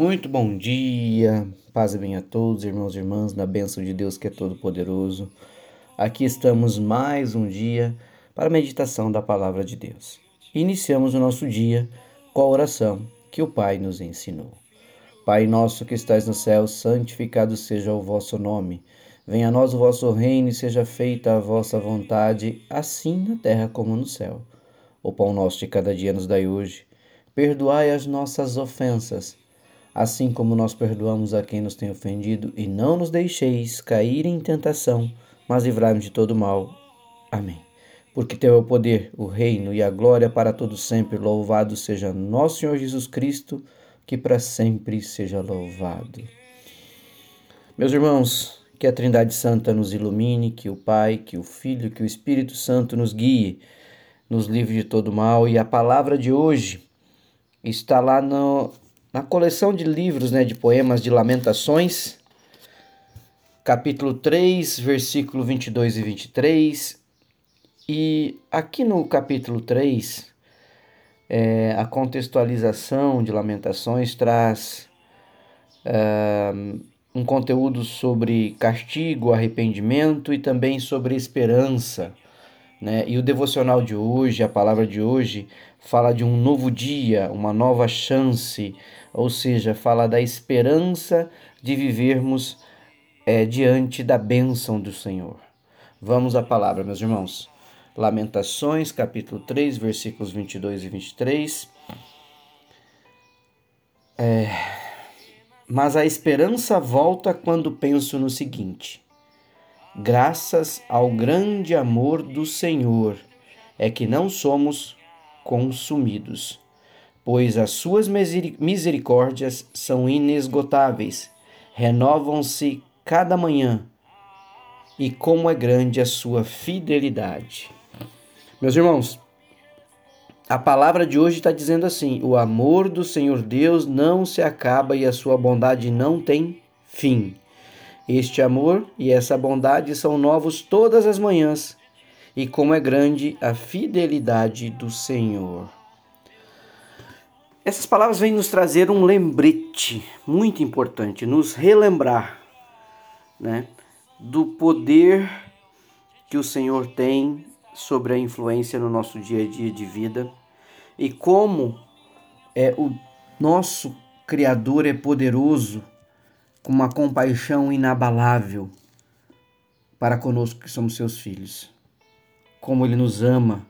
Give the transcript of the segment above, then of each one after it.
Muito bom dia, paz e bem a todos, irmãos e irmãs, na bênção de Deus que é todo-poderoso. Aqui estamos mais um dia para a meditação da palavra de Deus. Iniciamos o nosso dia com a oração que o Pai nos ensinou. Pai nosso que estais no céu, santificado seja o vosso nome. Venha a nós o vosso reino e seja feita a vossa vontade, assim na terra como no céu. O pão nosso de cada dia nos dai hoje. Perdoai as nossas ofensas assim como nós perdoamos a quem nos tem ofendido, e não nos deixeis cair em tentação, mas livrai-nos de todo mal. Amém. Porque teu é o poder, o reino e a glória para todos sempre. Louvado seja nosso Senhor Jesus Cristo, que para sempre seja louvado. Meus irmãos, que a Trindade Santa nos ilumine, que o Pai, que o Filho, que o Espírito Santo nos guie, nos livre de todo mal. E a palavra de hoje está lá no, na coleção de livros né, de poemas de Lamentações, capítulo 3, versículo 22 e 23. E aqui no capítulo 3, é, a contextualização de Lamentações traz é, um conteúdo sobre castigo, arrependimento e também sobre esperança. Né? E o devocional de hoje, a palavra de hoje, fala de um novo dia, uma nova chance, ou seja, fala da esperança de vivermos é, diante da bênção do Senhor. Vamos à palavra, meus irmãos. Lamentações, capítulo 3, versículos 22 e 23. É, mas a esperança volta quando penso no seguinte graças ao grande amor do Senhor, é que não somos consumidos, pois as suas misericórdias são inesgotáveis, renovam-se cada manhã, e como é grande a sua fidelidade. Meus irmãos, a palavra de hoje está dizendo assim: o amor do Senhor Deus não se acaba e a sua bondade não tem fim. Este amor e essa bondade são novos todas as manhãs, e como é grande a fidelidade do Senhor. Essas palavras vêm nos trazer um lembrete muito importante, nos relembrar né, do poder que o Senhor tem sobre a influência no nosso dia a dia de vida e como é o nosso Criador é poderoso com uma compaixão inabalável para conosco que somos seus filhos. Como ele nos ama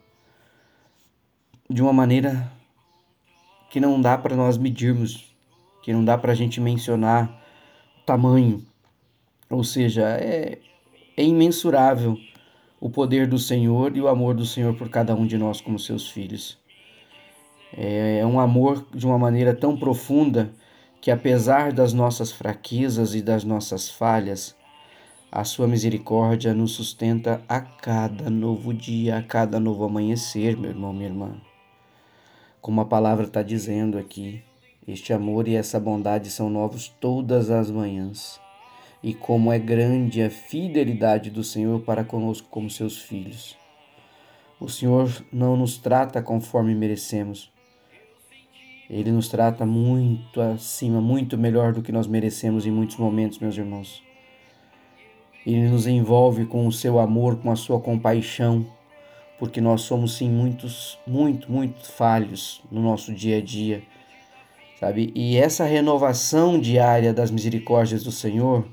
de uma maneira que não dá para nós medirmos, que não dá para a gente mencionar tamanho. Ou seja, é, é imensurável o poder do Senhor e o amor do Senhor por cada um de nós como seus filhos. É, é um amor de uma maneira tão profunda que, apesar das nossas fraquezas e das nossas falhas, a sua misericórdia nos sustenta a cada novo dia, a cada novo amanhecer, meu irmão, minha irmã. Como a palavra está dizendo aqui, este amor e essa bondade são novos todas as manhãs. E como é grande a fidelidade do Senhor para conosco como seus filhos. O Senhor não nos trata conforme merecemos, ele nos trata muito acima, muito melhor do que nós merecemos em muitos momentos, meus irmãos. Ele nos envolve com o seu amor, com a sua compaixão, porque nós somos sim muitos, muito, muito falhos no nosso dia a dia, sabe? E essa renovação diária das misericórdias do Senhor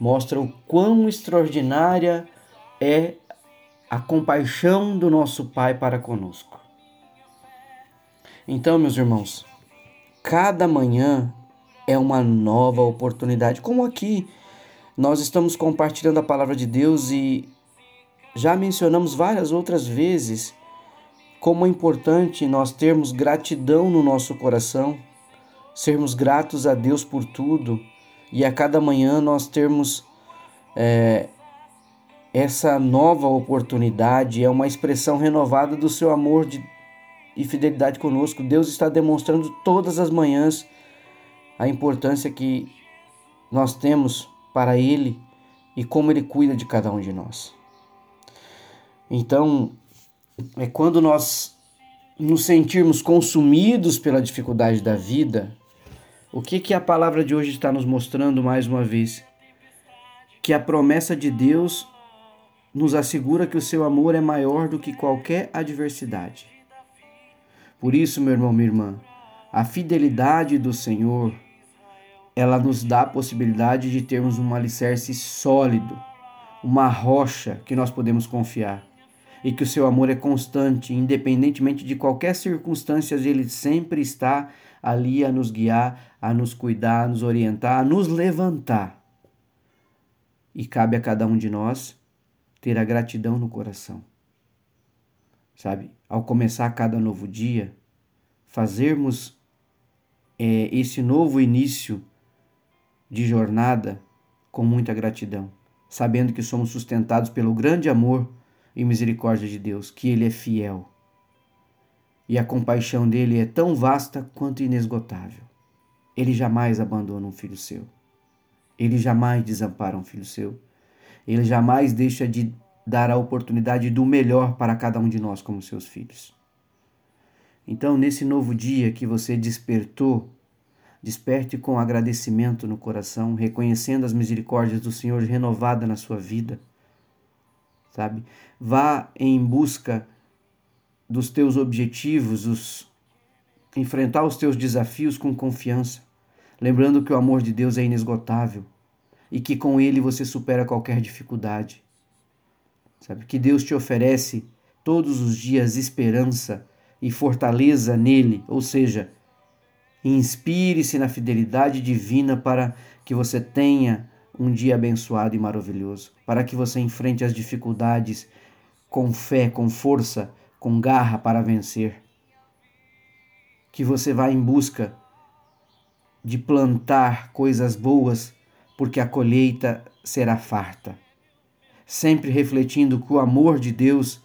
mostra o quão extraordinária é a compaixão do nosso Pai para conosco. Então, meus irmãos, Cada manhã é uma nova oportunidade. Como aqui nós estamos compartilhando a palavra de Deus e já mencionamos várias outras vezes como é importante nós termos gratidão no nosso coração, sermos gratos a Deus por tudo e a cada manhã nós termos é, essa nova oportunidade, é uma expressão renovada do seu amor de e fidelidade conosco. Deus está demonstrando todas as manhãs a importância que nós temos para Ele e como Ele cuida de cada um de nós. Então, é quando nós nos sentirmos consumidos pela dificuldade da vida, O que, que a palavra de hoje está nos mostrando mais uma vez? Que a promessa de Deus nos assegura que o seu amor é maior do que qualquer adversidade. Por isso, meu irmão, minha irmã, a fidelidade do Senhor, ela nos dá a possibilidade de termos um alicerce sólido, uma rocha que nós podemos confiar. E que o seu amor é constante, independentemente de qualquer circunstância, ele sempre está ali a nos guiar, a nos cuidar, a nos orientar, a nos levantar. E cabe a cada um de nós ter a gratidão no coração. Sabe? Ao começar cada novo dia, fazermos é, esse novo início de jornada com muita gratidão, sabendo que somos sustentados pelo grande amor e misericórdia de Deus, que Ele é fiel. E a compaixão dele é tão vasta quanto inesgotável. Ele jamais abandona um filho seu. Ele jamais desampara um filho seu. Ele jamais deixa de dar a oportunidade do melhor para cada um de nós como seus filhos. Então, nesse novo dia que você despertou, desperte com agradecimento no coração, reconhecendo as misericórdias do Senhor renovada na sua vida. Sabe? Vá em busca dos teus objetivos, os enfrentar os teus desafios com confiança, lembrando que o amor de Deus é inesgotável e que com ele você supera qualquer dificuldade. Sabe que Deus te oferece todos os dias esperança e fortaleza nele, ou seja, inspire-se na fidelidade divina para que você tenha um dia abençoado e maravilhoso, para que você enfrente as dificuldades com fé, com força, com garra para vencer. Que você vá em busca de plantar coisas boas porque a colheita será farta. Sempre refletindo que o amor de Deus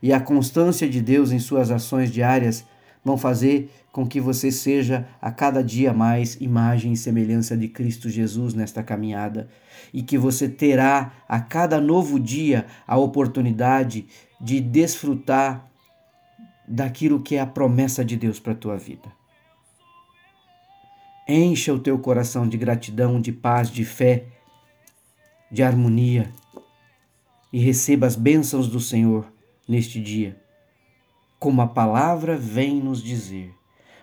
e a constância de Deus em suas ações diárias vão fazer com que você seja a cada dia mais imagem e semelhança de Cristo Jesus nesta caminhada e que você terá a cada novo dia a oportunidade de desfrutar daquilo que é a promessa de Deus para a tua vida. Encha o teu coração de gratidão, de paz, de fé, de harmonia e receba as bênçãos do Senhor neste dia. Como a palavra vem nos dizer,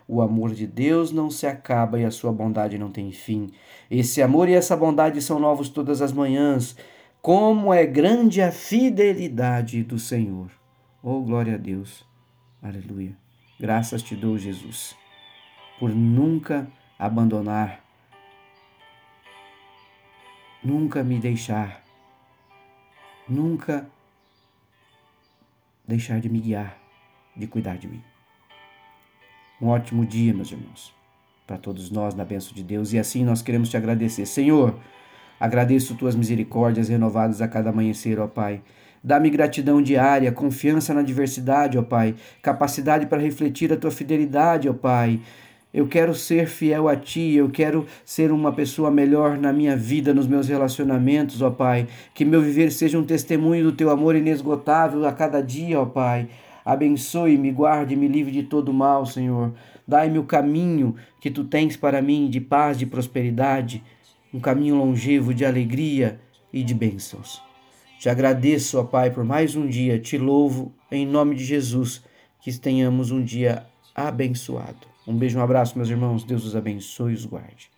o amor de Deus não se acaba e a sua bondade não tem fim. Esse amor e essa bondade são novos todas as manhãs. Como é grande a fidelidade do Senhor. Oh, glória a Deus. Aleluia. Graças te dou, Jesus, por nunca abandonar, nunca me deixar, nunca deixar de me guiar, de cuidar de mim. Um ótimo dia, meus irmãos, para todos nós, na bênção de Deus, e assim nós queremos te agradecer. Senhor, agradeço tuas misericórdias renovadas a cada amanhecer, ó Pai. Dá-me gratidão diária, confiança na diversidade, ó Pai, capacidade para refletir a tua fidelidade, ó Pai. Eu quero ser fiel a Ti, eu quero ser uma pessoa melhor na minha vida, nos meus relacionamentos, ó Pai. Que meu viver seja um testemunho do Teu amor inesgotável a cada dia, ó Pai. Abençoe-me, guarde, me livre de todo mal, Senhor. Dai-me o caminho que Tu tens para mim de paz, de prosperidade, um caminho longevo de alegria e de bênçãos. Te agradeço, ó Pai, por mais um dia. Te louvo em nome de Jesus. Que tenhamos um dia abençoado. Um beijo, um abraço, meus irmãos. Deus os abençoe e os guarde.